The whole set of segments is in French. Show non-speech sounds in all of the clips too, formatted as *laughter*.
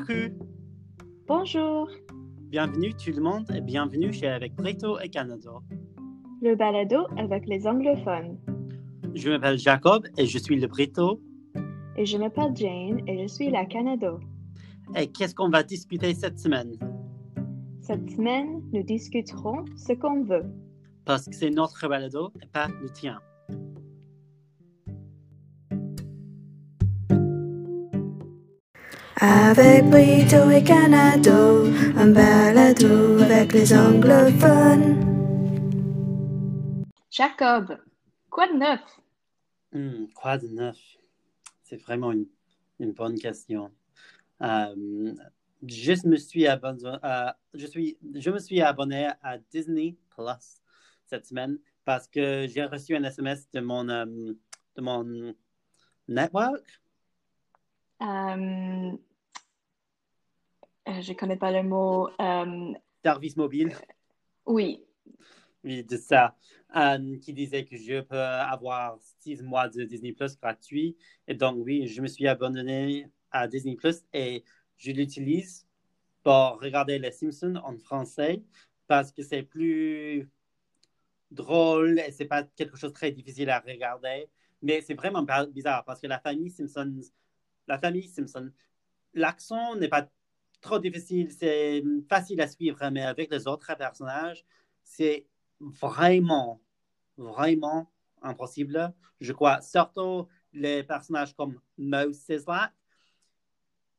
Coucou, Bonjour, bienvenue tout le monde et bienvenue chez Avec Brito et Canada. le balado avec les anglophones. Je m'appelle Jacob et je suis le Brito. Et je m'appelle Jane et je suis la Canado. Et qu'est-ce qu'on va discuter cette semaine? Cette semaine, nous discuterons ce qu'on veut. Parce que c'est notre balado et pas le tien. Avec Brito et Canado, un balado avec les anglophones. Jacob, quoi de neuf? Hmm, quoi de neuf? C'est vraiment une, une bonne question. Euh, je me suis abonné, à- je suis, je me suis abonné à Disney Plus cette semaine parce que j'ai reçu un SMS de mon, euh, de mon network. Euh, euh, je connais pas le mot. euh, service mobile, oui, oui, de ça, euh, qui disait que je peux avoir six mois de Disney Plus gratuit. Et donc, oui, je me suis abonné à Disney Plus et je l'utilise pour regarder Les Simpsons en français parce que c'est plus drôle et c'est pas quelque chose de très difficile à regarder. Mais c'est vraiment bizarre parce que la famille Simpson, la famille Simpson, l'accent n'est pas trop difficile, c'est facile à suivre, mais avec les autres personnages, c'est vraiment, vraiment impossible. Je crois, surtout les personnages comme Moe Sislak,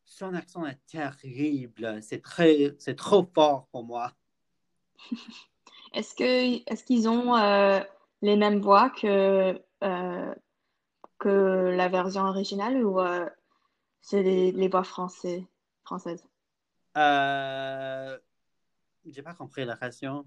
son accent est terrible. C'est très, c'est trop fort pour moi. *laughs* est-ce que est-ce qu'ils ont euh, les mêmes voix que euh, que la version originale ou euh, c'est les, voix français, françaises? Euh, j'ai pas compris la question.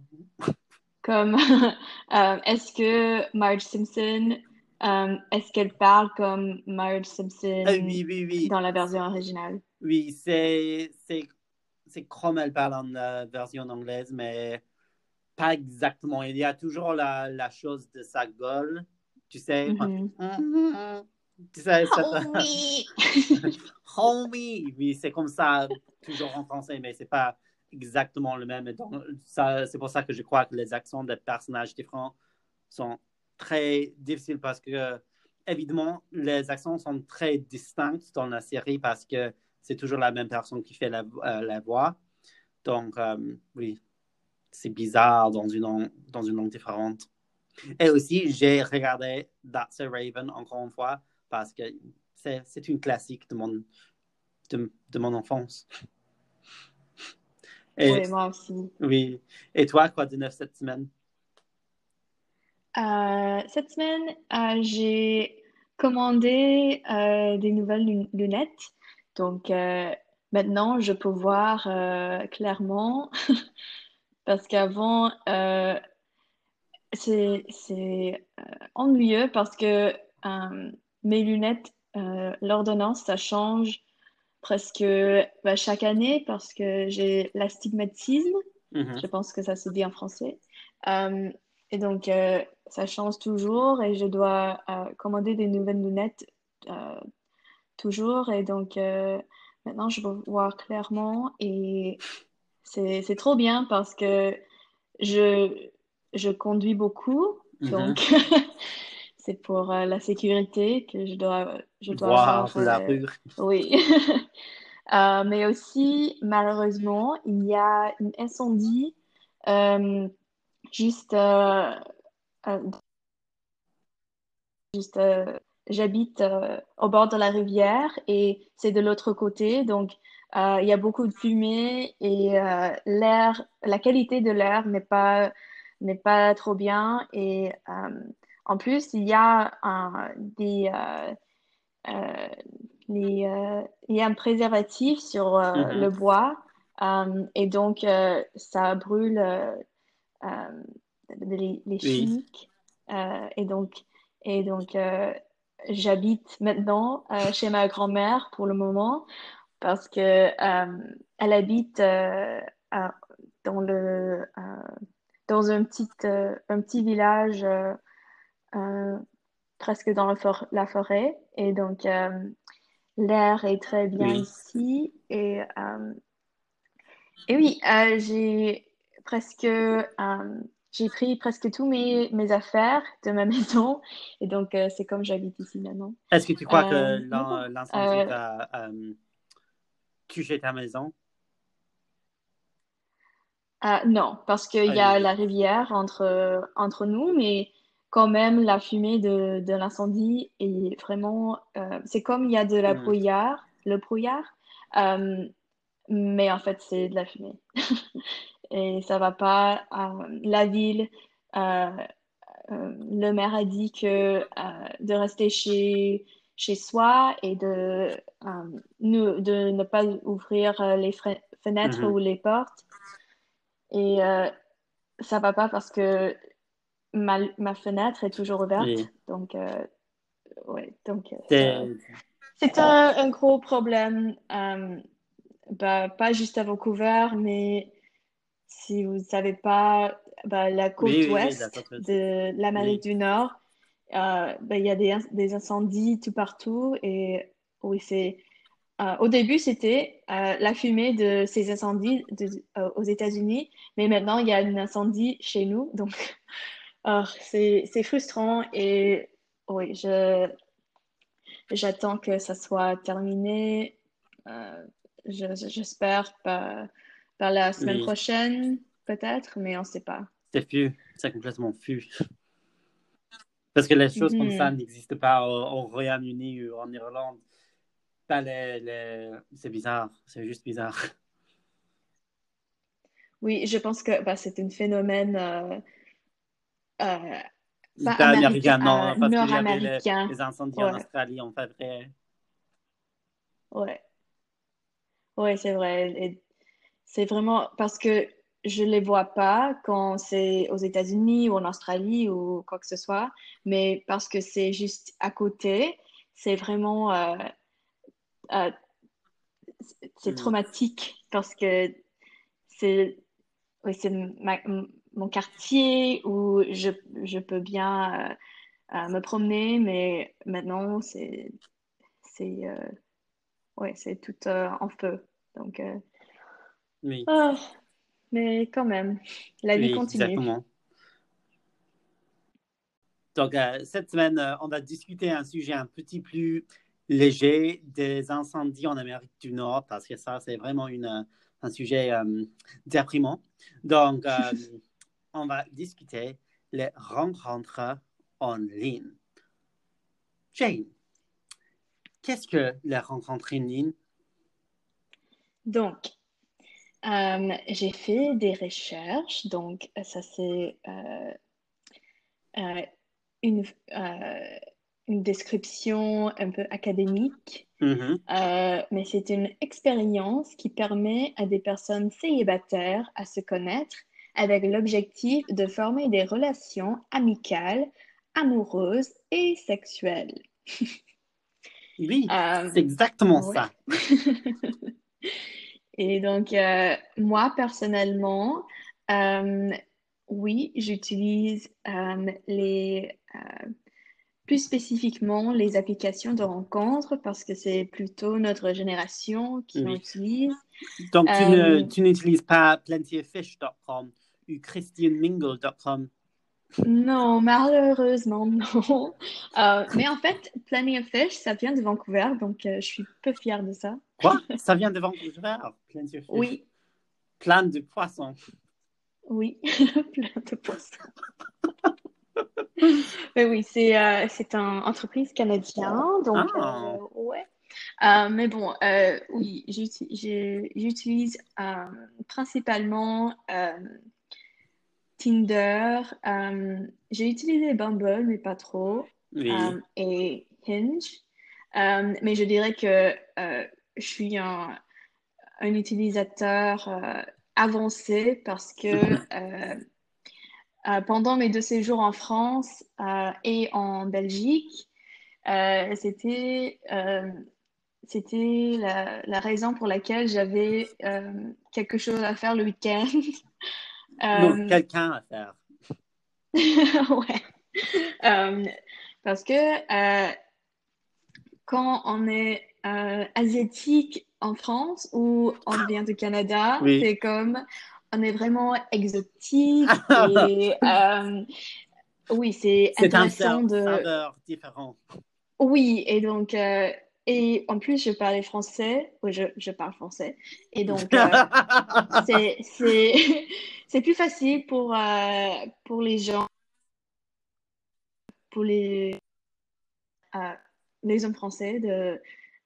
Comme, *laughs* euh, est-ce que Marge Simpson, euh, est-ce qu'elle parle comme Marge Simpson Ah oui, oui, oui. dans la version originale? Oui, c'est, c'est, c'est comme elle parle en euh, version anglaise, mais pas exactement. Il y a toujours la, la chose de sa gueule, tu sais. Mhm. Tu sais, ça- Homie! *laughs* Homie, oui, c'est comme ça, toujours en français, mais c'est pas exactement le même. C'est pour ça que je crois que les accents des personnages différents sont très difficiles parce que, évidemment, les accents sont très distincts dans la série parce que c'est toujours la même personne qui fait la, euh, la voix. Donc, euh, oui, c'est bizarre dans une, dans une langue différente. Et aussi, j'ai regardé That's a Raven encore une fois parce que c'est, c'est une classique de mon, de, de mon enfance. *laughs* Et, Oui, moi aussi. oui. Et toi, quoi de neuf cette semaine? Euh, cette semaine, euh, j'ai commandé euh, des nouvelles lun- lunettes. Donc, maintenant, je peux voir clairement *laughs* parce qu'avant, c'est, c'est ennuyeux parce que mes lunettes, euh, l'ordonnance, ça change presque bah, chaque année parce que j'ai l'astigmatisme. Mhm. Je pense que ça se dit en français. Euh, et donc, euh, ça change toujours et je dois commander des nouvelles lunettes toujours. Et donc, maintenant, je peux voir clairement et c'est, trop bien parce que je, je conduis beaucoup. Mhm. *laughs* c'est pour euh, la sécurité que je dois, je dois Voir avoir, la euh, rue. *laughs* oui. *laughs* Euh, mais aussi, malheureusement, il y a un incendie juste, juste j'habite au bord de la rivière et c'est de l'autre côté. Donc, il y a beaucoup de fumée et l'air, la qualité de l'air n'est pas, n'est pas trop bien. Et en plus, il y a un- des... euh, euh, les, euh, il y a un préservatif sur euh, Mhm. le bois et donc ça brûle les, chimiques et donc et donc j'habite maintenant chez ma grand-mère pour le moment parce que elle habite dans le dans un petit un petit village presque dans la, for- la forêt et donc euh, l'air est très bien Oui. ici. Et, euh, et oui, euh, j'ai presque, euh, j'ai pris presque tous mes, mes affaires de ma *laughs* maison. Et donc, euh, c'est comme j'habite ici maintenant. Est-ce que tu crois Euh, que l'incendie euh, t'a euh, touché ta maison? Euh, non, parce qu'il y a la rivière entre, entre nous, mais quand même, la fumée de, de l'incendie est vraiment... euh, c'est comme il y a de la Mm. brouillard, le brouillard, euh, mais en fait, c'est de la fumée. *laughs* Et ça va pas. euh, la ville, le maire a dit que de rester chez, chez soi et de, ne, de ne pas ouvrir les fenêtres Mhm. ou les portes. Et ça va pas parce que ma, ma fenêtre est toujours ouverte. Oui. Donc, euh, ouais, donc euh, C'est- un, un gros problème, euh, bah, pas juste à Vancouver, mais si vous ne savez pas, bah, la côte Oui, oui, oui, ouest la ouest. de l'Amérique du Nord, euh, bah, il y a des, des incendies tout partout. Et oui, c'est. euh, au début, c'était euh, la fumée de ces incendies de- euh, aux États-Unis, mais maintenant, il y a un incendie chez nous. Donc, *laughs* ah, c'est, frustrant. Et oui, je, j'attends que ça soit terminé. Euh, je- je- j'espère par, par la semaine Oui. prochaine, peut-être, mais on ne sait pas. C'est fu, c'est complètement fu. Parce que les choses comme Mhm. ça n'existent pas au, au Royaume-Uni ou en Irlande. Pas les, les- C'est bizarre, c'est juste bizarre. Oui, je pense que bah, c'est un phénomène euh, euh, américain, non, euh, parce qu'il y avait les, incendies en. Australie en février. Ouais, ouais, c'est vrai. C'est vraiment parce que je les vois pas quand c'est aux États-Unis ou en Australie ou quoi que ce soit, mais parce que c'est juste à côté, c'est vraiment euh, euh, c'est- c'est Mm. traumatique parce que c'est oui, c'est mon quartier où je, je peux bien euh, euh, me promener, mais maintenant c'est c'est euh, ouais, c'est tout euh, en feu. Donc euh, Oui, ah, mais quand même, la vie oui, continue. exactement. Donc, cette semaine, on va discuter un sujet un petit plus léger des incendies en Amérique du Nord, parce que ça, c'est vraiment une, un sujet déprimant. Donc, *laughs* on va discuter les rencontres en ligne. Jane, qu'est-ce que les rencontres en ligne? Donc, euh, j'ai fait des recherches, donc ça c'est euh, euh, une, une description un peu académique, Mhm. euh, mais c'est une expérience qui permet à des personnes célibataires à se connaître avec l'objectif de former des relations amicales, amoureuses et sexuelles. *laughs* Oui, Euh, c'est exactement ouais. ça. *laughs* Et donc, euh, moi, personnellement, euh, oui, j'utilise les, plus spécifiquement les applications de rencontres parce que c'est plutôt notre génération qui en Oui. utilise. Donc, tu Euh, n'utilises pas plentyoffish.com ou christianmingle.com. Non, malheureusement, non. Euh, mais en fait, Plenty of Fish, ça vient de Vancouver, donc euh, je suis peu fière de ça. Quoi? *laughs* Ça vient de Vancouver? Plenty of fish? Oui, Plein de poissons. oui, *laughs* plein de poissons. *laughs* Mais oui, c'est euh, c'est une entreprise canadienne, donc Ah. ouais. Euh, mais bon, euh, oui, j'utilise euh, principalement Tinder. euh, j'ai utilisé Bumble, mais pas trop, Oui. euh, et Hinge. Euh, mais je dirais que euh, je suis un, un utilisateur euh, avancé parce que euh, euh, pendant mes deux séjours en France et en Belgique, c'était c'était la, la raison pour laquelle j'avais euh, quelque chose à faire le week-end. *laughs* Non, Euh, quelqu'un à faire. *laughs* ouais. Euh, parce que euh, quand on est euh, asiatique en France ou on vient du Canada. Oui. C'est comme, on est vraiment exotique et *laughs* euh, oui, c'est C'est un intéressant de... différent. Oui, et donc, et en plus, je parlais français, oui, je, je parle français, et *laughs* donc, euh, *laughs* c'est, plus facile pour, euh, pour les gens, pour les, euh, les hommes français de,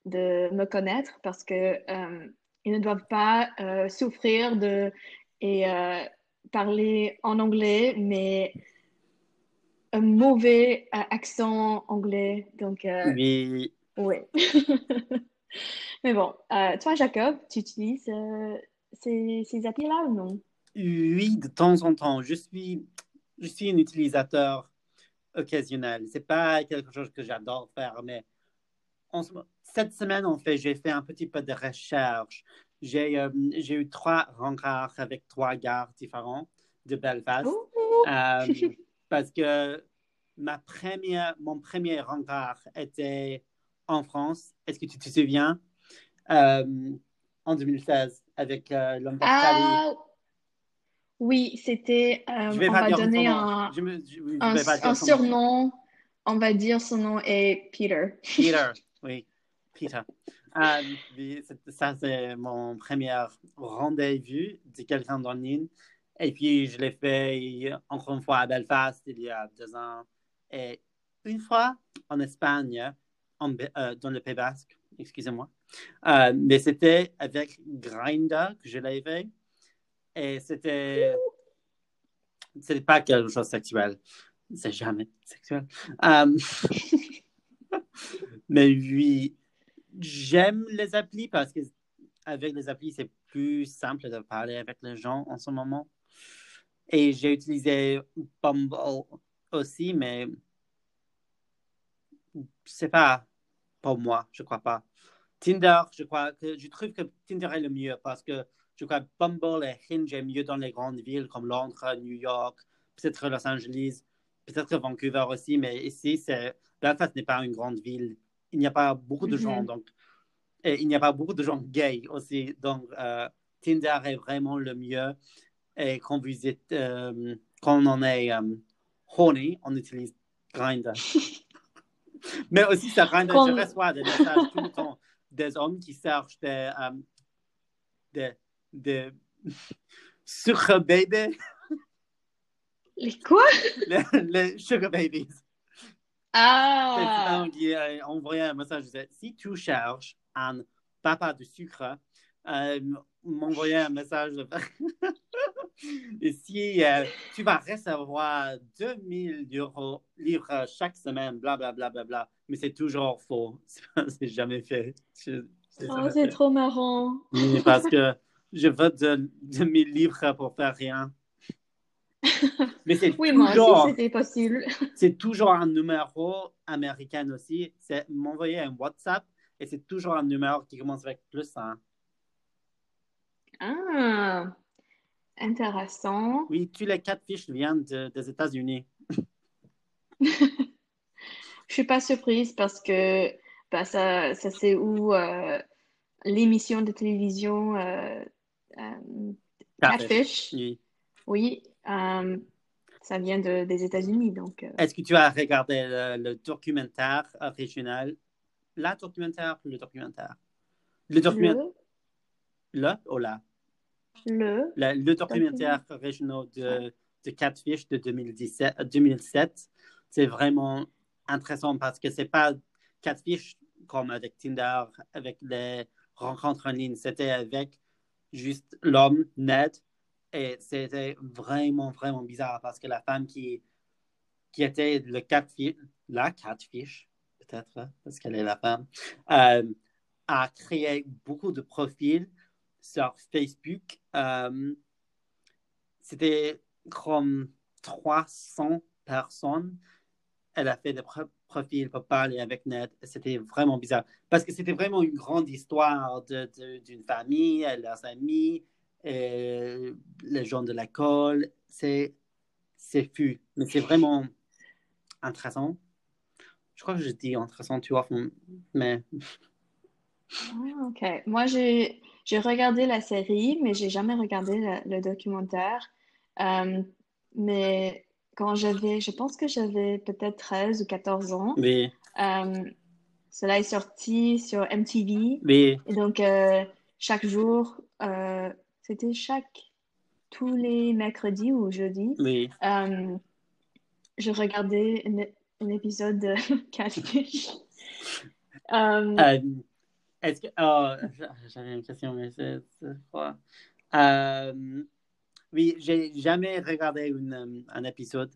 de me connaître parce que euh, ils ne doivent pas souffrir de et parler en anglais, mais un mauvais accent anglais. Donc, euh, Oui. *laughs* Mais bon, euh, toi, Jacob, tu utilises euh, ces, ces applis-là ou non? oui, de temps en temps. Je suis, je suis un utilisateur occasionnel. C'est pas quelque chose que j'adore faire, mais en cette semaine, en fait, j'ai fait un petit peu de recherche. J'ai euh, eu trois rencontres avec trois gares différents de Belfast. Euh, parce que ma première, mon premier rencontre était en France. Est-ce que tu te souviens? Euh, en 2016, avec euh, l'homme. Ah, oui, c'était, euh, Je vais on pas va donner un, Je, me- je- je surnom. On va dire son nom est Peter. Peter, *laughs* oui, Peter. Euh, oui, ça, c'est mon premier rendez-vous de quelqu'un en ligne. Et puis, je l'ai fait encore une fois à Belfast il y a deux ans. Et une fois en Espagne, euh, dans le Pays Basque, excusez-moi. Euh, mais c'était avec Grindr que je l'ai fait. Et c'était. C'était pas quelque chose de sexuel. C'est jamais sexuel. Euh, *laughs* mais oui, j'aime les applis parce que avec les applis, c'est plus simple de parler avec les gens en ce moment. Et j'ai utilisé Bumble aussi, mais c'est pas pour moi, je crois pas. Tinder, je crois que je trouve que Tinder est le mieux parce que je crois que Bumble et Hinge est mieux dans les grandes villes comme Londres, New York, peut-être Los Angeles, peut-être Vancouver aussi, mais ici, c'est Belfast n'est pas une grande ville. Il n'y a pas beaucoup de gens, Mhm. donc et il n'y a pas beaucoup de gens gays aussi. Donc, euh, Tinder est vraiment le mieux. Et quand vous êtes, euh, quand on est euh, horny, on utilise Grindr. *laughs* *laughs* Mais aussi, ça Grindr, Quand- je reçois des messages tout le temps des hommes qui cherchent des, euh, des, des *laughs* sugar baby, Les quoi? *laughs* les, les sugar babies. Ah! Qui a envoyé un message disait si tu cherches un papa de sucre, euh, m'envoyer un message. *laughs* si euh, tu vas recevoir 2000 euros livres chaque semaine, bla bla bla bla bla, mais c'est toujours faux. *laughs* C'est jamais fait. Je- Oh, c'est trop marrant. Oui, parce que je veux de, 2000 livres pour faire rien. *laughs* Mais c'est Oui, moi toujours, aussi, c'était possible. c'est toujours un numéro américain aussi. C'est m'envoyer un WhatsApp et c'est toujours un numéro qui commence avec plus un. Ah, intéressant. Oui, tous les quatre fiches viennent de- des États-Unis. *laughs* Je suis pas surprise parce que bah, ça, ça c'est où euh, l'émission de télévision euh, euh, Catfish, Oui. oui, euh, ça vient de, des États-Unis, donc euh, Est-ce que tu as regardé le, le documentaire original? La documentaire, le documentaire. Le documentaire, le, le? Ou la? Le, Le, le documentaire original de, de Catfish de 2017, euh, 2007, c'est vraiment intéressant parce que c'est pas Catfish comme avec Tinder, avec les rencontres en ligne, c'était avec juste l'homme, Ned, et c'était vraiment, vraiment bizarre parce que la femme qui, qui était le catfish, la Catfish, peut-être, hein, parce qu'elle est la femme, euh, a créé beaucoup de profils sur Facebook. Euh, c'était comme 300 personnes. Elle a fait des pro- profils pour parler avec Ned. C'était vraiment bizarre. Parce que c'était vraiment une grande histoire d'une famille, leurs amis, et les gens de l'école. C'est, c'est fou. Mais c'est vraiment intéressant. Je crois que je dis intéressant, tu vois, mais Ah, ok. Moi, j'ai j'ai regardé la série, mais j'ai jamais regardé le, le documentaire. Euh, mais quand j'avais, je pense que j'avais peut-être 13 ou 14 ans, Oui, euh, cela est sorti sur MTV. oui, Et donc, euh, chaque jour, c'était chaque, tous les mercredis ou jeudis, oui. je regardais un, épisode de *laughs* Catfish. Euh, est-ce que. Oh, j'avais une question, mais c'est? Euh, oui, j'ai jamais regardé une, un épisode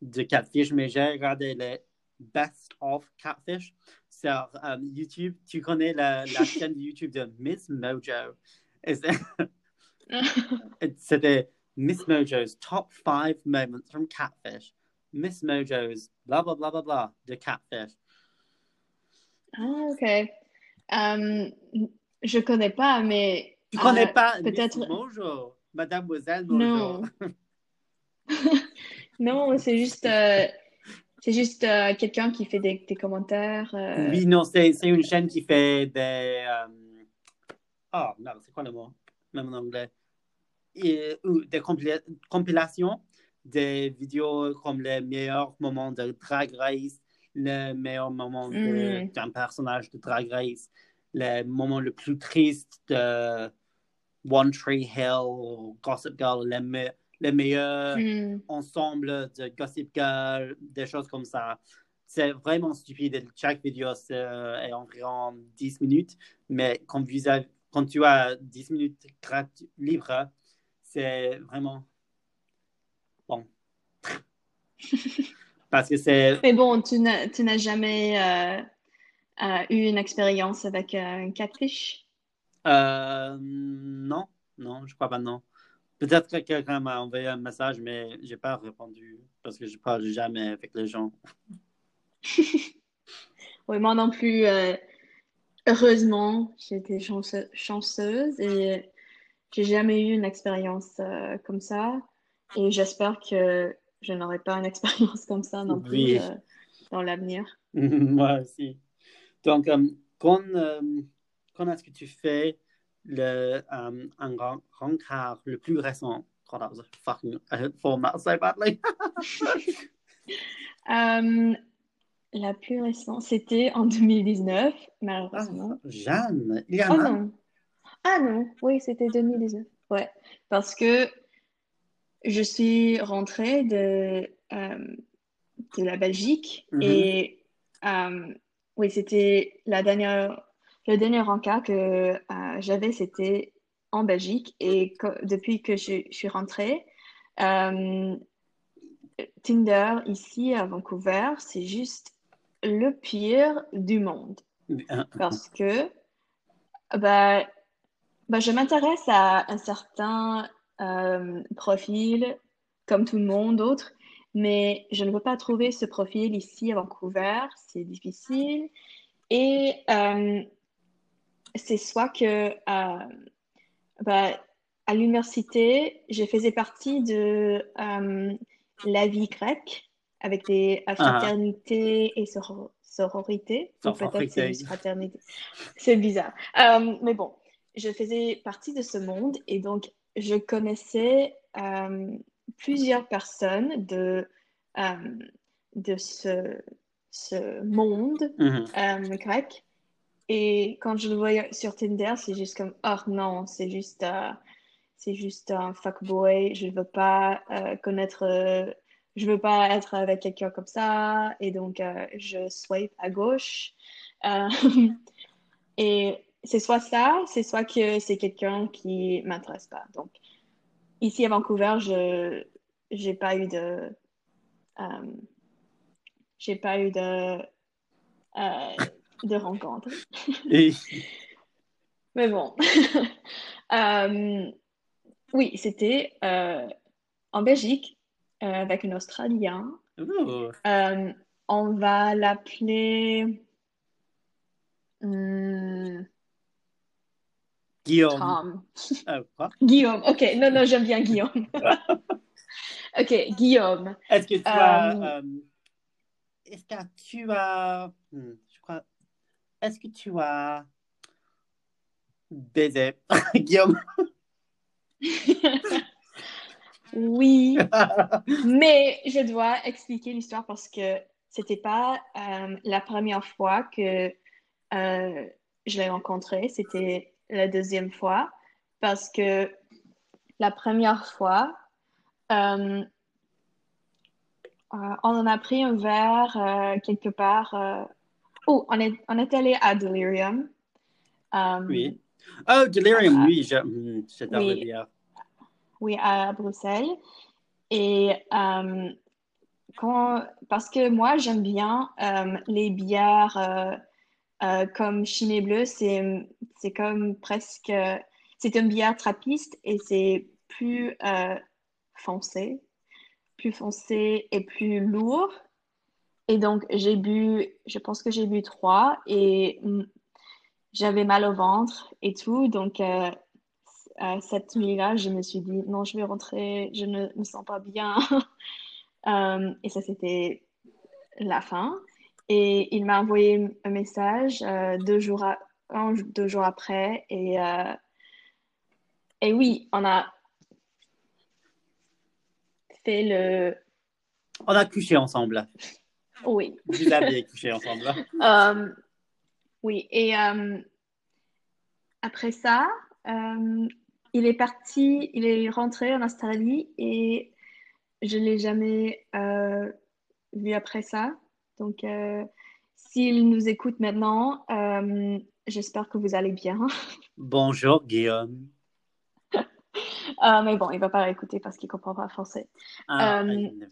de Catfish, mais j'ai regardé le Best of Catfish sur euh, YouTube. Tu connais la, la *laughs* chaîne de YouTube de Miss Mojo? *laughs* C'était Miss Mojo's Top 5 Moments from Catfish. Miss Mojo's blah blah blah blah blah de Catfish. Ah, ok. Euh, je connais pas, mais Tu connais euh, pas peut-être. Mojo, Mademoiselle Mojo. Non. *laughs* Non, c'est juste, euh, c'est juste euh, quelqu'un qui fait des, des commentaires. Oui, non, c'est une chaîne qui fait des. Oh, non, c'est quoi le mot? Même en anglais. Et- ou des compila- compilations des vidéos comme les meilleurs moments de Drag Race, les meilleurs moments de- Mm. d'un personnage de Drag Race, les moments les plus tristes de One Tree Hill, Gossip Girl, les, me- les meilleurs hmm, ensemble de Gossip Girl, des choses comme ça. C'est vraiment stupide. Chaque vidéo est environ 10 minutes, mais quand, vous avez- quand tu as 10 minutes libres, c'est vraiment bon. *laughs* Parce que c'est. Mais bon, tu n'as, jamais euh, euh, eu une expérience avec euh, un catfish? non, non, je crois pas, non. Peut-être que quelqu'un m'a envoyé un message, mais j'ai pas répondu parce que je parle jamais avec les gens. *laughs* Oui, moi non plus. heureusement, j'étais chanceuse, chanceuse et j'ai jamais eu une expérience euh, comme ça. Et j'espère que je n'aurai pas une *laughs* expérience comme ça non plus Oui. euh, dans l'avenir. *laughs* Moi aussi. Donc, euh, quand, euh, quand est-ce que tu fais le, un ren- rencard le plus récent? Was a fucking format so badly. *laughs* La plus récente, c'était en 2019, Ah, malheureusement. Jeanne, il y en Oh a. non. Ah non, oui, c'était 2019. Ouais, parce que je suis rentrée de, euh, de la Belgique Mhm. et euh, oui, c'était la dernière, le dernier encart que euh, j'avais, c'était en Belgique et depuis que je, je suis rentrée, Tinder ici à Vancouver, c'est juste le pire du monde Euh, parce que bah, bah, je m'intéresse à un certain euh, profil comme tout le monde d'autre, mais je ne peux pas trouver ce profil ici à Vancouver, c'est difficile. Et euh, c'est soit que euh, bah, à l'université, je faisais partie de la vie grecque avec des Ah. fraternités et soro- sororités, ou peut-être c'est juste fraternité. C'est bizarre. Euh, mais bon, je faisais partie de ce monde et donc je connaissais euh, plusieurs personnes de, euh, de ce, ce monde mhm. euh, grec. Et quand je le voyais sur Tinder, c'est juste comme, oh non, c'est juste, c'est juste un fuckboy. Je veux pas connaître, je veux pas être avec quelqu'un comme ça. Et donc, euh, je swipe à gauche. Euh, *laughs* et c'est soit ça, c'est soit que c'est quelqu'un qui m'intéresse pas. Donc, ici à Vancouver, je, j'ai pas eu de, euh, j'ai pas eu de, euh, de rencontre. Et- *laughs* Mais bon. *laughs* Euh, oui, c'était euh, en Belgique avec un Australien. Euh, on va l'appeler hmm, Guillaume. Tom. Quoi? Guillaume. Ok, non, non, j'aime bien Guillaume. *laughs* Ok, Guillaume. Est-ce que tu as. Euh, euh, est-ce que tu as. hmm, je crois. Est-ce que tu as Baiser. *laughs* Guillaume. *laughs* Oui, mais je dois expliquer l'histoire parce que c'était pas euh, la première fois que euh, je l'ai rencontré, c'était la deuxième fois parce que la première fois, euh, on en a pris un verre quelque part. oh, on est, on est allé à Delirium. oui. Oh, Delirium, oui, hmm, j'adore oui. Oui, à Bruxelles. Et euh, quand, parce que moi, j'aime bien euh, les bières euh, euh, comme Chimay Bleu, c'est, comme presque, c'est une bière trappiste et c'est plus euh, foncé, plus foncé et plus lourd. Et donc, j'ai bu, je pense que j'ai bu trois et j'avais mal au ventre et tout. Donc, euh, euh, cette nuit-là, je me suis dit, non, je vais rentrer, je ne me sens pas bien. *laughs* Euh, et ça, c'était la fin. Et il m'a envoyé un message euh, deux jours, a- un, deux jours après. Et, euh, et oui, on a fait le... On a couché ensemble. Oui. Vous aviez couché ensemble. *laughs* Euh, oui, et après ça, il est parti, il est rentré en Australie et je l'ai jamais euh, vu après ça. Donc, euh, s'il nous écoute maintenant, euh, j'espère que vous allez bien. Bonjour, Guillaume. Euh, *laughs* mais bon, il va pas écouter parce qu'il comprend pas français. Ah, Euh, euh,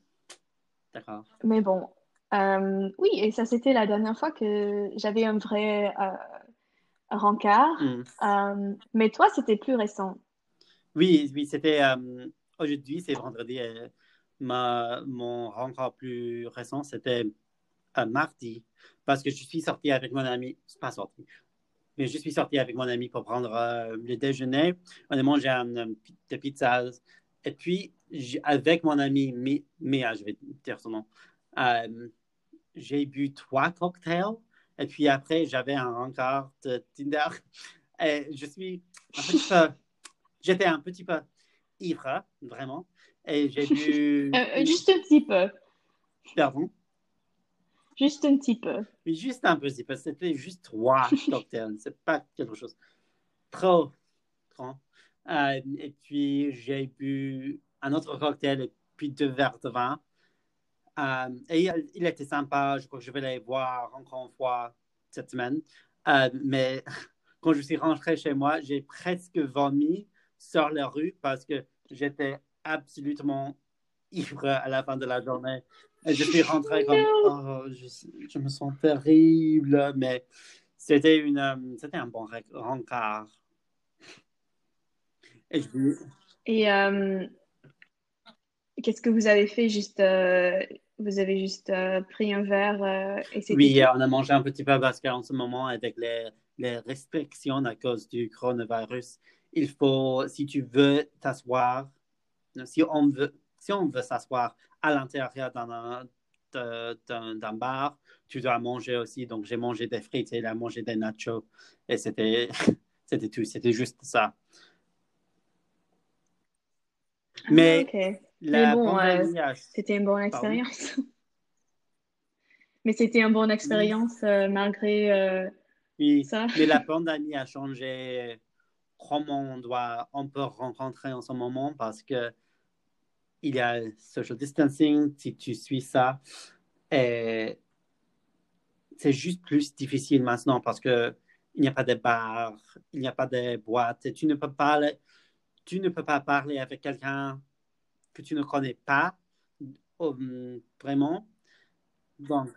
D'accord. Mais bon, euh, oui, et ça c'était la dernière fois que j'avais un vrai euh, rencard. Euh, mais toi, c'était plus récent. Oui, oui, c'était euh, aujourd'hui, c'est vendredi. euh, ma, mon rencontre plus récent, c'était euh, mardi, parce que je suis sorti avec mon ami, c'est pas sorti, mais je suis sorti avec mon ami pour prendre euh, le déjeuner. On a mangé un, un pi- de pizzas. Et puis, avec mon ami Mi- Mia, je vais dire son nom, euh, j'ai bu trois cocktails. Et puis après, j'avais un rencard de Tinder. Et je suis un petit peu, j'étais un petit peu ivre, vraiment. Et j'ai bu, *laughs* euh, juste un petit peu. pardon, Juste un petit peu. mais juste un petit peu. C'était juste trois *laughs* cocktails. C'est pas quelque chose trop grand. Euh, et puis, j'ai bu un autre cocktail et puis deux verres de vin. Euh, et il, il était sympa. Je crois que je vais les voir encore une fois cette semaine. Euh, mais *laughs* quand je suis rentré chez moi, j'ai presque vomi sur la rue parce que j'étais absolument ivre à la fin de la journée. Et je suis rentré comme, oh, je, je me sens terrible, mais c'était une, euh, c'était un bon rencard. Et je- Et euh, qu'est-ce que vous avez fait? Juste, euh, vous avez juste euh, pris un verre et Oui, on a mangé un petit peu parce qu'en ce moment, avec les, les restrictions à cause du coronavirus, il faut, si tu veux t'asseoir, si on veut, on veut s'asseoir à l'intérieur d'un bar, tu dois manger aussi. Donc, j'ai mangé des frites et il a mangé des nachos. Et c'était *laughs* c'était tout. C'était juste ça. Ah, Mais ok. la Mais bon, a- C'était une bonne Pardon? expérience. Mais c'était une bonne expérience euh, malgré euh, Oui, ça. mais la pandémie a changé comment on doit, on peut rencontrer en ce moment parce que il y a social distancing, si tu suis ça, et c'est juste plus difficile maintenant parce que il n'y a pas de bars, il n'y a pas de boîtes, et tu ne peux pas, tu ne peux pas parler avec quelqu'un que tu ne connais pas euh, vraiment. Donc,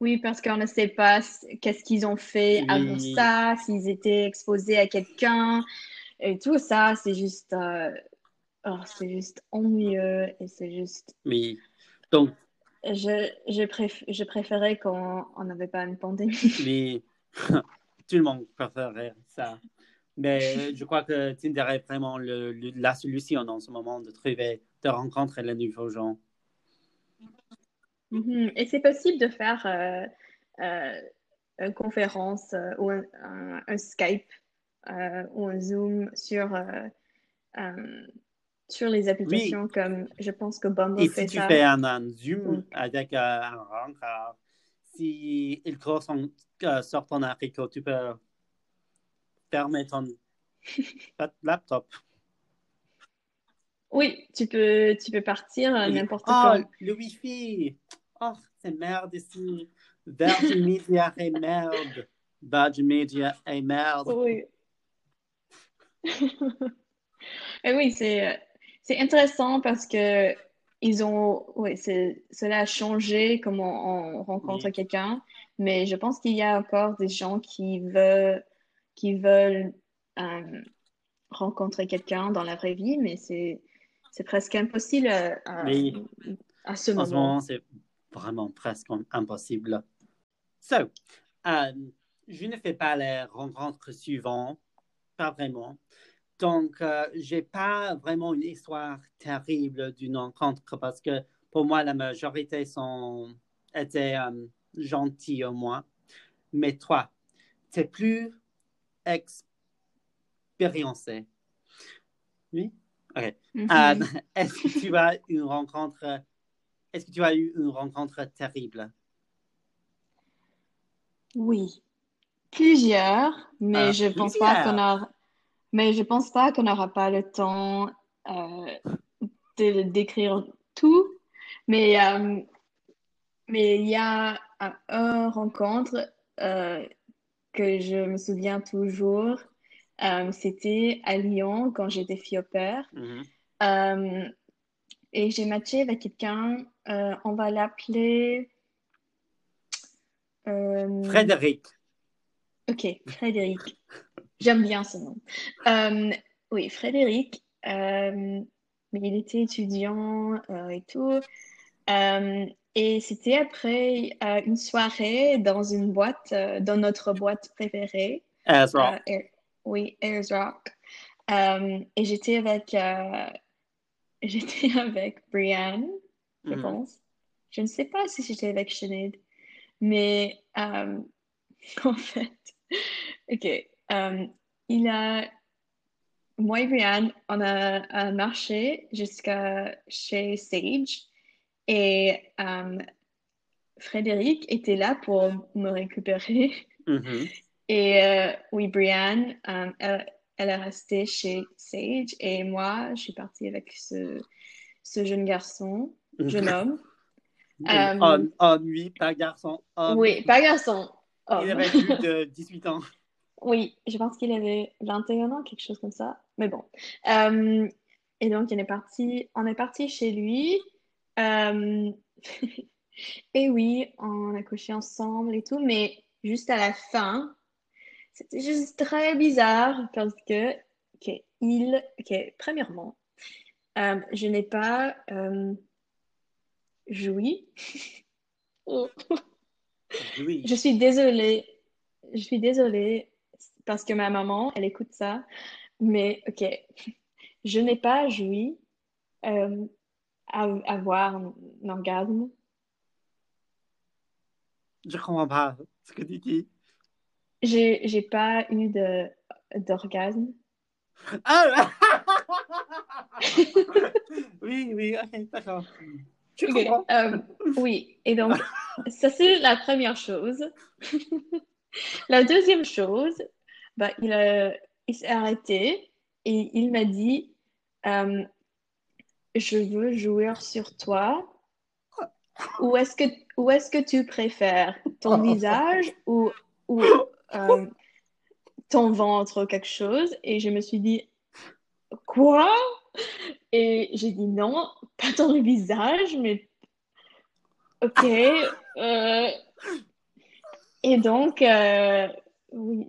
Oui, parce qu'on ne sait pas qu'est-ce qu'ils ont fait avant ça, s'ils étaient exposés à quelqu'un et tout ça, c'est juste, euh, oh, c'est juste ennuyeux et c'est juste, oui. Donc, je, je, préf- je préférais qu'on on n'avait pas une pandémie. *laughs* Mais *laughs* tout le monde préférerait ça. Mais je crois que Tinder est vraiment le- le- la solution en ce moment de trouver, de rencontrer les nouveaux gens. Mhm. Et c'est possible de faire euh, euh, une conférence euh, ou un, un- un Skype ou un Zoom sur, sur les applications comme je pense que Bumble Et fait si tu fais un, un Zoom avec euh, un rencontre, si il croise son, euh, sur ton haricot, tu peux fermer ton *laughs* laptop. Oui, tu peux, tu peux partir à Et- n'importe oh, quand. le Wi-Fi. Oh, c'est merde ici. Virgin *laughs* Media est merde. Virgin Media est merde. Oui. *laughs* Et oui, c'est c'est intéressant parce que ils ont oui, cela a changé comment on rencontre Oui. quelqu'un, mais je pense qu'il y a encore des gens qui veulent qui veulent euh, rencontrer quelqu'un dans la vraie vie, mais c'est c'est presque impossible à, à- Oui. à ce En ce moment. moment, c'est vraiment presque impossible. So, euh, je ne fais pas les rencontres suivantes, pas vraiment. Donc, euh, j'ai pas vraiment une histoire terrible d'une rencontre parce que pour moi, la majorité sont, étaient euh, gentils au moins. Mais toi, tu es plus expériencé. Oui? OK. Mhm. Euh, *laughs* est-ce que tu as une rencontre est-ce que tu as eu une rencontre terrible? Oui, plusieurs, mais Ah, je pense pas qu'on aura, mais je pense pas qu'on n'aura pas le temps euh, de décrire tout. Mais euh, mais il y a un, un rencontre euh, que je me souviens toujours. Euh, c'était à Lyon quand j'étais fille au père. Mhm. Et j'ai matché avec quelqu'un. on va l'appeler. Frédéric. Ok, Frédéric. J'aime bien ce nom. Euh, oui, Frédéric. euh, mais il était étudiant euh, et tout. Et c'était après une soirée dans une boîte, dans notre boîte préférée. Ezra. Euh, Air- oui, Ayers Rock. Et j'étais avec, *laughs* j'étais avec Brianne, je Mhm. pense. Je ne sais pas si j'étais avec Sinead, mais *laughs* en fait, ok, euh, il a, moi et Brianne, on a, a marché jusqu'à chez Sage et euh, Frédéric était là pour me récupérer. Mhm. *laughs* Et euh, oui, Brianne, elle, elle est restée chez Sage et moi, je suis partie avec ce, ce jeune garçon, jeune *laughs* homme. Euh, Homme, homme, oui, pas garçon. Oui, pas garçon. Il avait plus de *laughs* 18 ans. Oui, je pense qu'il avait 21 ans, quelque chose comme ça. Mais bon. Euh, et donc, on est parti, on est parti chez lui. Euh, *laughs* et oui, on a couché ensemble et tout, mais juste à la fin, c'était juste très bizarre parce que, ok, il, premièrement, euh, je n'ai pas joui. Oh. *laughs* Oui. Je suis désolée. Je suis désolée parce que ma maman, elle écoute ça. Mais ok, je n'ai pas joui euh, à avoir un orgasme. Je comprends pas ce que tu dis. J'ai j'ai pas eu de d'orgasme. Ah! *laughs* oui, oui, ok, d'accord. Je Ok, comprends? euh, oui, et donc ça c'est la première chose. *laughs* La deuxième chose, bah, il a, il s'est arrêté et il m'a dit euh, Je veux jouir sur toi. Ou est-ce que, ou est-ce que tu préfères? Ton *laughs* visage ou, ou euh, ton ventre ou quelque chose? Et je me suis dit Quoi? Et j'ai dit non, pas ton visage, mais ok. euh, Et donc, oui,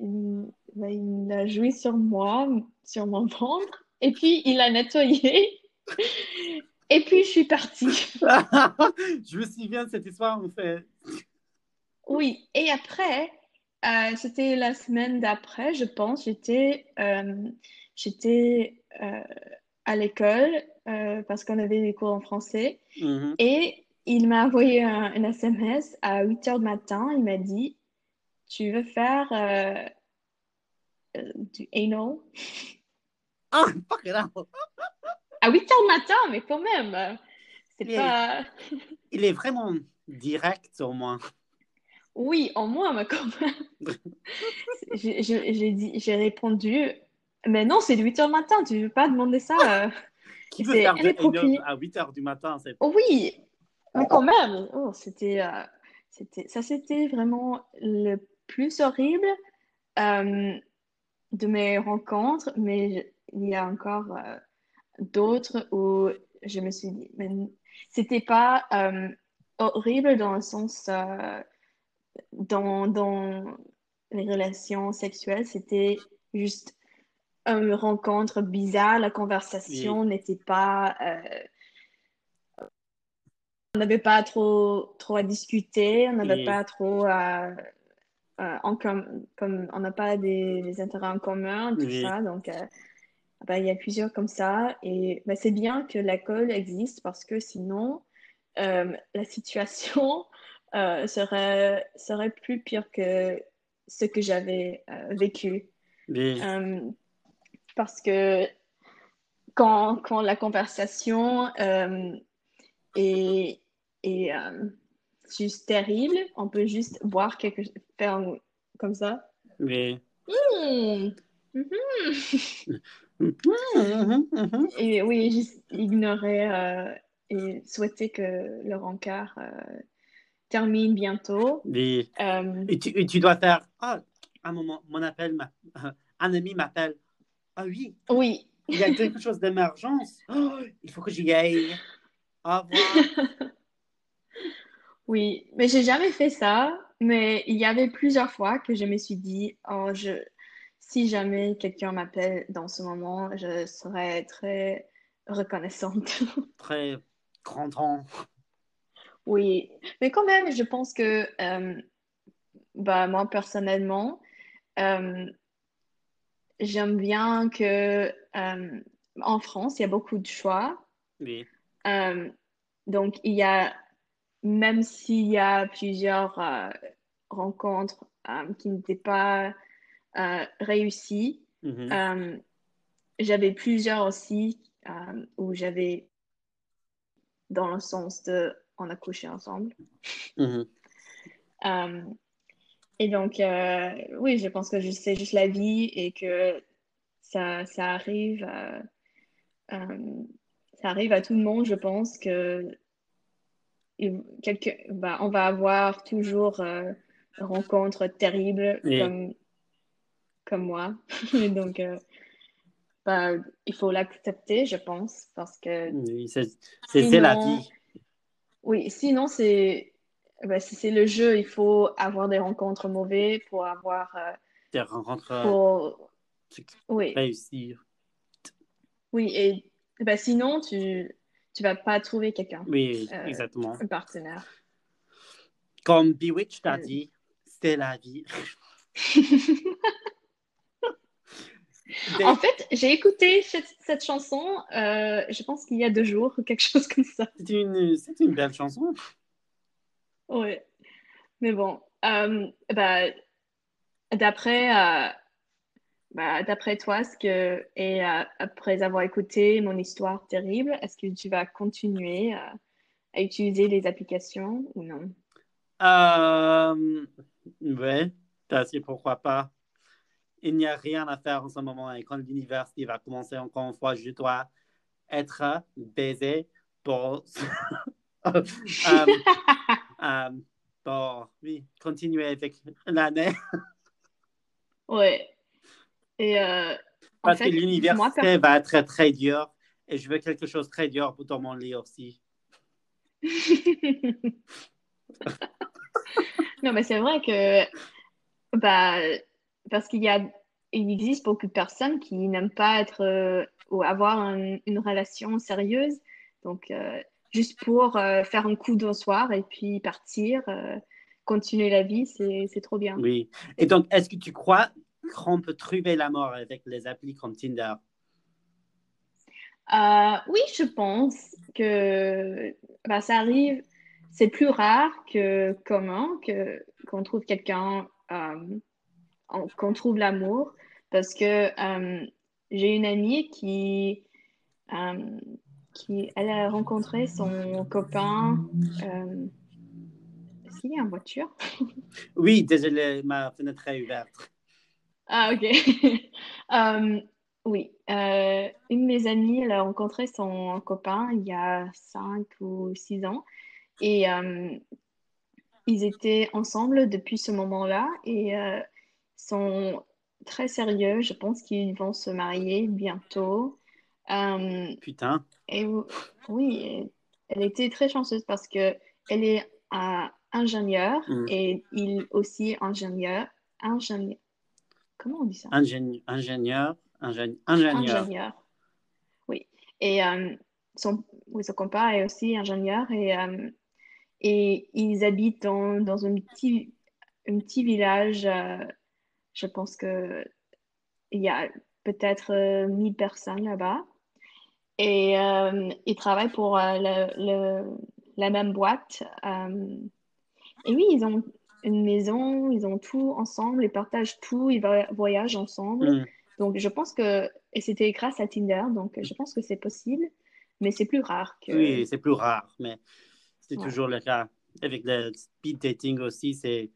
ben, il a joué sur moi, sur mon ventre, et puis il a nettoyé. Et puis je suis partie. *laughs* je me souviens de cette histoire, en fait. Oui, et après, euh, c'était la semaine d'après, je pense, j'étais euh, j'étais euh, à l'école parce qu'on avait des cours en français. Mhm. Et il m'a envoyé un, un SMS à 8 heures du matin. Il m'a dit, tu veux faire, euh, du anal. *laughs* Ah, fuck it out. À 8 heures le matin, mais quand même. C'est Oui. pas. *laughs* Il est vraiment direct au moins. Oui, en moi, mais quand même. *laughs* J'ai j'ai- j'ai dit- j'ai répondu, mais non, c'est de 8 heures le matin, tu veux pas demander ça? euh. Qui veut C'est faire de à 8 heures du matin? C'est Oh oui, mais quand même. Oh, c'était, euh, c'était, ça, c'était vraiment le plus horrible euh, de mes rencontres, mais je- il y a encore euh, d'autres où je me suis dit, mais c'était pas euh, horrible dans le sens euh, dans, dans les relations sexuelles, c'était juste une rencontre bizarre, la conversation n'était pas on n'avait pas trop, trop à discuter, on n'avait pas trop à, euh, en com- comme on n'a pas des, des intérêts en commun, tout Oui. ça. Donc, euh, ben, il y a plusieurs comme ça. Et ben, c'est bien que l'école existe parce que sinon, euh, la situation *laughs* serait, serait plus pire que ce que j'avais vécu. Oui. Parce que quand, quand la conversation est, est juste terrible, on peut juste boire quelque faire un- comme ça. Oui. Mhm, mhm. Et oui, juste ignorer euh, et souhaiter que le rencard euh, termine bientôt. Oui. Euh, Et tu, et tu dois faire, ah, un moment, mon appel, m'a- *laughs* un ami m'appelle. Ah oui, oui, il y a quelque chose d'émergence. Oh, il faut que j'y aille. Au revoir. *laughs* Oui, mais j'ai jamais fait ça, mais il y avait plusieurs fois que je me suis dit, oh, je, si jamais quelqu'un m'appelle dans ce moment, je serais très reconnaissante. *laughs* Très content. Oui, mais quand même, je pense que euh, bah, moi personnellement, euh, j'aime bien que euh, en France, il y a beaucoup de choix. Oui. Donc, il y a, même s'il y a plusieurs euh, rencontres euh, qui n'étaient pas euh, réussies, Mhm. j'avais plusieurs aussi où j'avais, dans le sens de on a couché ensemble. Mhm. Et donc, oui, je pense que c'est juste la vie et que ça, ça arrive, ça arrive à tout le monde, je pense que quelque, bah, on va avoir toujours euh, une rencontre terrible Oui. comme, comme moi. *laughs* Donc, euh, bah, il faut l'accepter, je pense, parce que Oui, c'est la vie. oui, sinon c'est bah, si c'est le jeu, il faut avoir des rencontres mauvaises pour avoir euh, Des rencontres pour tu- oui, réussir. oui et bah, sinon tu tu vas pas trouver quelqu'un, Oui, Euh, exactement. un partenaire. Comme Bewitched a Euh. dit, c'est la vie. Des- *laughs* En fait, j'ai écouté cette, cette chanson, euh, je pense qu'il y a deux jours ou quelque chose comme ça. C'est une, c'est une belle chanson. Oui. Mais bon, euh, bah, d'après euh, bah, d'après toi, ce que, et euh, après avoir écouté mon histoire terrible, est-ce que tu vas continuer à, à utiliser les applications ou non? Euh, t'as dit pourquoi pas. Il n'y a rien à faire en ce moment et quand l'université va commencer encore une fois, je dois être baisé pour, *laughs* euh, euh, pour oui, continuer avec l'année. Ouais. Et euh, en Parce fait, que l'université va être très dur et je veux quelque chose de très dur pour mon lit aussi. *laughs* Non, mais c'est vrai que bah, parce qu'il y a il existe beaucoup de personnes qui n'aiment pas être euh, ou avoir un- une relation sérieuse. Donc, euh, juste pour euh, faire un coup d'un soir et puis partir, continuer la vie, c'est c'est trop bien. Oui. Et donc, est-ce que tu crois qu'on peut trouver la mort avec les applis comme Tinder? Euh, oui, je pense que bah, ça arrive. C'est plus rare que commun que qu'on trouve quelqu'un, euh, qu'on trouve l'amour. parce que euh, j'ai une amie qui, qui, elle a rencontré son copain. Est-ce qu'il est en voiture? Oui, désolé, ma fenêtre est ouverte. Ah, ok. *laughs* Euh, oui, euh, une de mes amies, elle a rencontré son copain il y a cinq ou six ans et euh, ils étaient ensemble depuis ce moment-là et sont très sérieux. Je pense qu'ils vont se marier bientôt. Putain. et ou- oui, elle était très chanceuse parce que elle est ingénieure Mm. et il aussi ingénieur. Ingénieur. Comment on dit ça? Ingénieur, ingénieur, ingénieur. Oui. Et euh, son, oui, son copain est aussi ingénieur et, euh, et ils habitent dans, dans un petit, un petit village. euh, je pense que il y a peut-être euh, 1000 personnes là-bas. Et ils travaillent pour le- le- la même boîte. et oui, ils ont une maison, ils ont tout ensemble, ils partagent tout, ils voyagent ensemble. Mm. Donc, je pense que, et c'était grâce à Tinder, donc je pense que c'est possible, mais c'est plus rare que. Oui, c'est plus rare, mais c'est Ouais. toujours le cas. Avec le speed dating aussi, c'est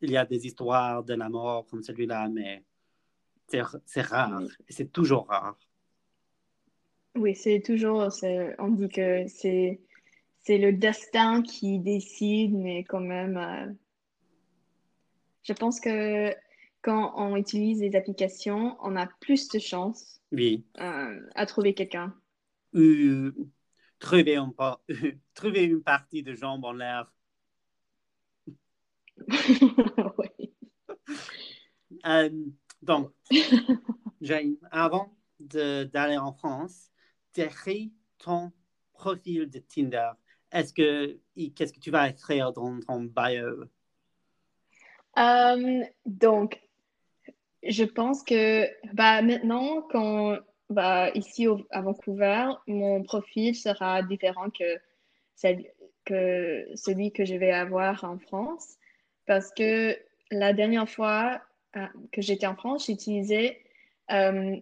il y a des histoires de la mort comme celui-là, mais c'est rare. Oui. Et c'est toujours rare. Oui, c'est toujours, on dit que c'est c'est le destin qui décide, mais quand même, euh, je pense que quand on utilise les applications, on a plus de chances Oui. euh, à trouver quelqu'un. Ou trouver, un pa- *laughs* trouver une partie de jambes en l'air. *laughs* Oui. Euh, donc, *laughs* Jane, avant d'aller en France, décris ton profil de Tinder. Est-ce que qu'est-ce que tu vas écrire dans ton bio? Euh, donc, je pense que bah, maintenant, quand bah, ici au- à Vancouver, mon profil sera différent que, celle- que celui que je vais avoir en France. Parce que la dernière fois euh, que j'étais en France, j'utilisais euh,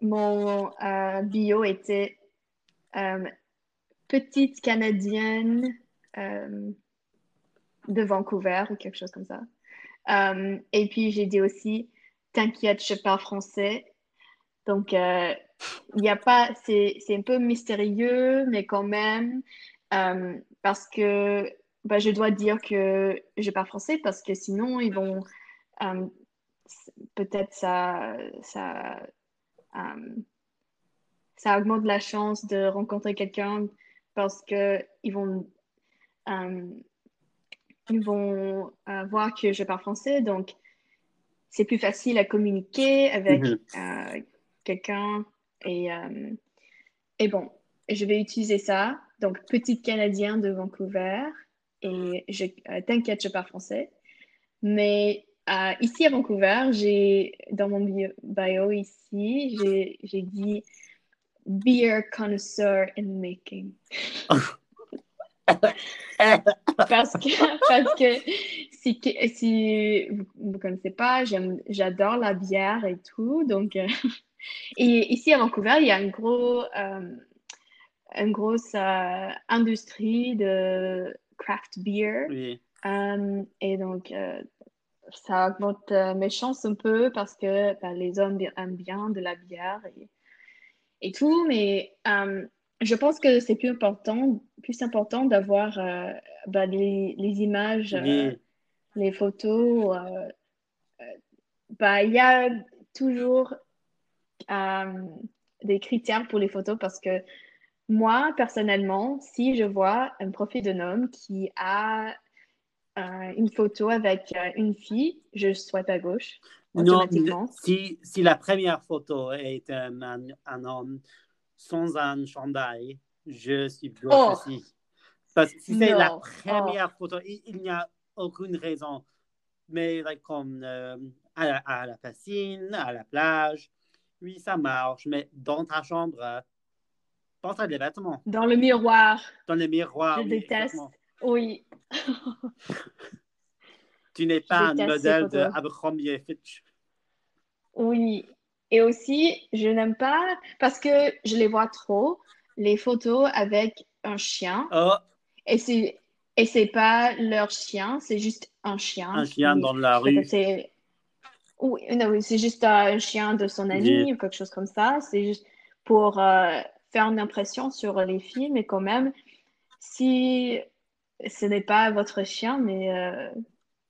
mon bio était petite Canadienne de Vancouver ou quelque chose comme ça. Euh, et puis j'ai dit aussi, t'inquiète, je parle français. Donc, euh, il n'y a pas, c'est, un peu mystérieux, mais quand même, euh, parce que bah, je dois dire que je parle français parce que sinon, ils vont, euh, peut-être ça, ça, euh, ça augmente la chance de rencontrer quelqu'un parce que ils vont, euh, vont euh, voir que je parle français, donc c'est plus facile à communiquer avec Mhm. euh, quelqu'un. Et, euh, et bon, je vais utiliser ça. Donc, petite Canadien de Vancouver. Et je, t'inquiète, je parle français. Mais ici à Vancouver, j'ai dans mon bio, bio ici, j'ai, j'ai dit beer connoisseur in making. *laughs* Parce que, *laughs* parce que si, si vous ne connaissez pas, j'aime, j'adore la bière et tout. Donc, euh, *laughs* et ici à Vancouver, il y a une, gros, euh, une grosse euh, industrie de craft beer. Oui. Euh, et donc, ça augmente mes chances un peu parce que ben, les hommes aiment bien de la bière et, et tout. Mais je pense que c'est plus important, plus important d'avoir euh, ben, les, les images, euh, Oui. les photos. euh, euh, ben, il y a toujours des critères pour les photos parce que moi, personnellement, si je vois un profil d'un homme qui a une photo avec une fille, je swipe à gauche Non, si, si la première photo est un, un, un homme sans un chandail, je suis gauche Oh. aussi. Parce que si c'est la Non. première photo, il, il n'y a aucune raison. Mais like, comme euh, à, la, à la piscine, à la plage, oui, ça marche. Mais dans ta chambre, pense à des vêtements. Dans le miroir, Dans le miroir, je oui, déteste. exactement. Oui, *laughs* Tu n'es pas un modèle de. Abercrombie Fitch. Oui. Et aussi, je n'aime pas parce que je les vois trop, les photos avec un chien. Oh, Et c'est et c'est pas leur chien, c'est juste un chien. un chien qui- dans la rue. c'est oui, c'est juste un chien de son ami ou quelque chose comme ça. C'est juste pour euh, faire une impression sur les films et quand même, si ce n'est pas votre chien, mais euh,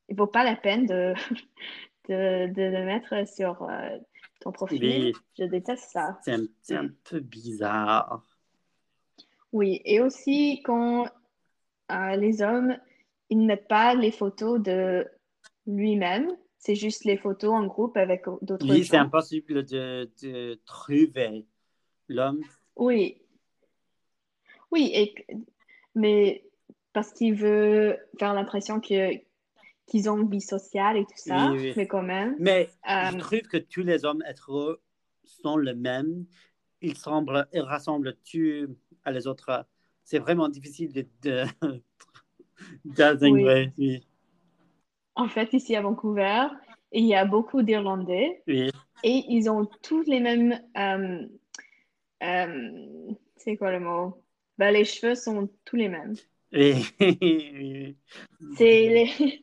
il vaut pas la peine de, *laughs* de, de le mettre sur euh, ton profil. Je déteste ça. C'est un, peu bizarre. Oui, et aussi quand euh, les hommes, ils ne mettent pas les photos de lui-même, c'est juste les photos en groupe avec d'autres Oui, c'est impossible de, de trouver l'homme. Oui, oui, et, mais parce qu'il veut faire l'impression que qu'ils ont une vie sociale et tout ça, Oui, oui. mais quand même, Mais Euh, je trouve que tous les hommes hétéros sont les mêmes. Ils, semblent, ils rassemblent tous à les autres? C'est vraiment difficile de, de, *laughs* d'intégrer. Oui. en fait, ici à Vancouver, il y a beaucoup d'Irlandais et ils ont tous les mêmes, euh, euh, c'est quoi le mot? Ben, les cheveux sont tous les mêmes. Oui. *laughs* Oui. C'est les...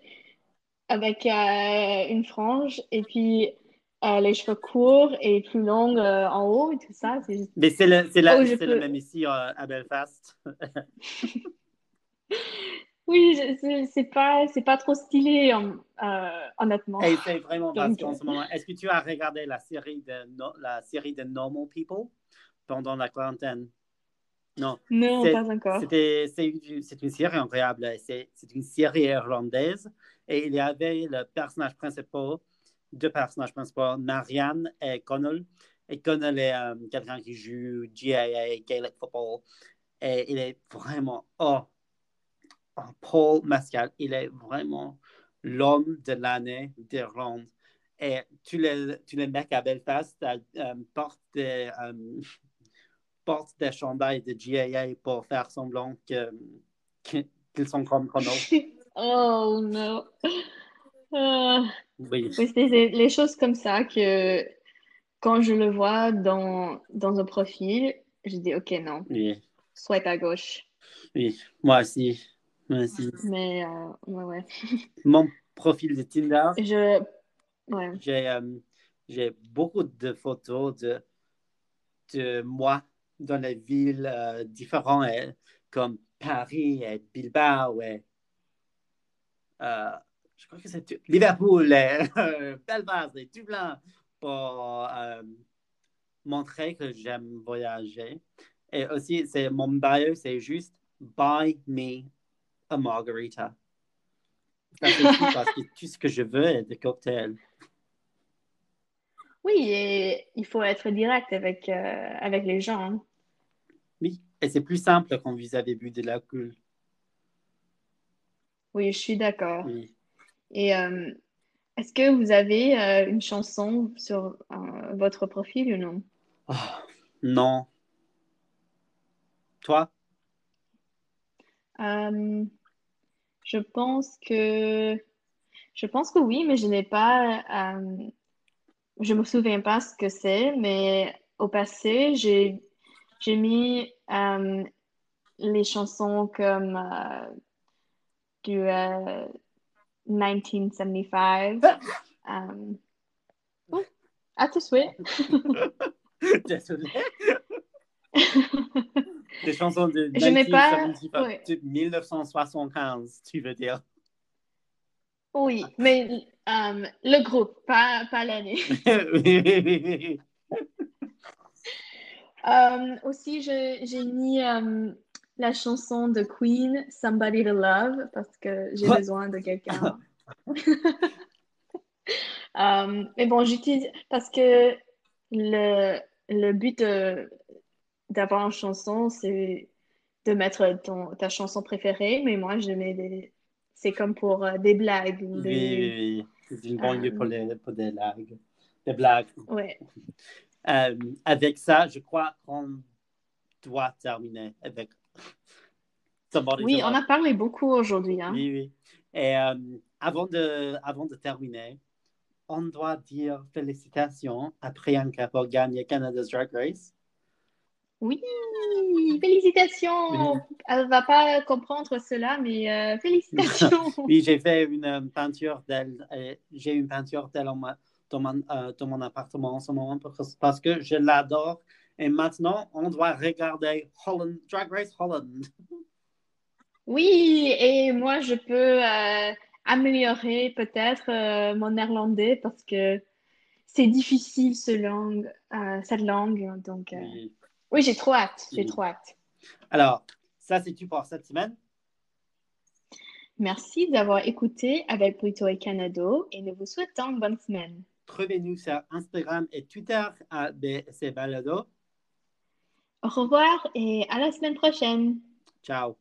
avec euh, une frange et puis euh, les cheveux courts et plus longs euh, en haut et tout ça. C'est juste- Mais c'est le, c'est la- Oh, c'est le peux- même ici à Belfast. *laughs* Oui, c'est c'est pas, c'est pas trop stylé, hon- honnêtement. Et c'est vraiment parce qu'en ce moment, est-ce que tu as regardé la série de, la série de Normal People pendant la quarantaine? Non. Non, pas encore. C'est, une- série incroyable. C'est, c'est une série irlandaise. Et il y avait le personnage principal, deux personnages principaux, Marianne et Connell. Et Connell est euh, quelqu'un qui joue GAA, Gaelic Football. Et il est vraiment, oh, oh, Paul Mescal, il est vraiment l'homme de l'année d'Irlande. Et tous les, tous les mecs à Belfast euh, portent des, euh, portent des chandails de GAA pour faire semblant que, qu'ils sont comme Connell. *laughs* Oh non. Euh, Oui. oui, c'est c'est les choses comme ça que quand je le vois dans, dans un profil, je dis ok, non, Oui. swipe à gauche. oui. Moi aussi. Moi aussi. Mais euh, ouais, ouais. *laughs* Mon profil de Tinder, Je. Ouais. j'ai euh, j'ai beaucoup de photos de, de moi dans les villes euh, différentes, euh, comme Paris et Bilbao et euh, je crois que c'est Liverpool et euh, *laughs* Belfast et Dublin pour euh, montrer que j'aime voyager. Et aussi, c'est mon bio, c'est juste Buy me a margarita. Parce que *laughs* tout ce que je veux est des cocktails. Oui, et il faut être direct avec, euh, avec les gens. hein. Oui, et c'est plus simple quand vous avez bu de l'alcool. Oui, je suis d'accord. Oui. Et euh, est-ce que vous avez euh, une chanson sur euh, votre profil ou non? Oh, non. Toi? Euh, je pense que je pense que oui, mais je n'ai pas euh, je me souviens pas ce que c'est, mais au passé, j'ai j'ai mis euh, les chansons comme euh, du euh, 1975. Euh, oh, à tes souhaits. *laughs* Désolé. *laughs* Des chansons de Je n'ai pas- 1975, ouais. de 1975, tu veux dire. Oui, mais euh, le groupe, pas, pas l'année. *laughs* Euh, aussi, j'ai mis euh, la chanson de Queen, Somebody to Love, parce que j'ai besoin de quelqu'un. *laughs* Mais bon, j'utilise parce que le, le but d'avoir une chanson, c'est de mettre ton, ta chanson préférée, mais moi, je mets des. C'est comme pour euh, des blagues. Oui, des... oui, oui. C'est une bonne lieu Euh, pour, les, pour des blagues. Des blagues. Ouais. *laughs* Euh, avec ça, je crois qu'on doit terminer avec *laughs* Somebody Oui, on a parlé beaucoup aujourd'hui. Hein. Oui, oui. Et euh, avant, de, avant de terminer, on doit dire félicitations à Priyanka pour gagner Canada's Drag Race. Oui, félicitations. Elle va pas comprendre cela, mais euh, félicitations. *laughs* Oui, j'ai fait une euh, peinture d'elle. euh, J'ai une peinture d'elle dans, mon, euh, dans mon appartement en ce moment parce, que je l'adore. Et maintenant, on doit regarder Holland, Drag Race Holland. *laughs* Oui, et moi, je peux euh, améliorer peut-être euh, mon néerlandais parce que c'est difficile ce langue, euh, cette langue. Donc, Oui. Oui, j'ai trop hâte. J'ai trop hâte. Alors, ça, c'est tout pour cette semaine. Merci d'avoir écouté avec Puerto et Canado et nous vous souhaitons une bonne semaine. Trouvez-nous sur Instagram et Twitter à BC Balado. Au revoir et à la semaine prochaine. Ciao.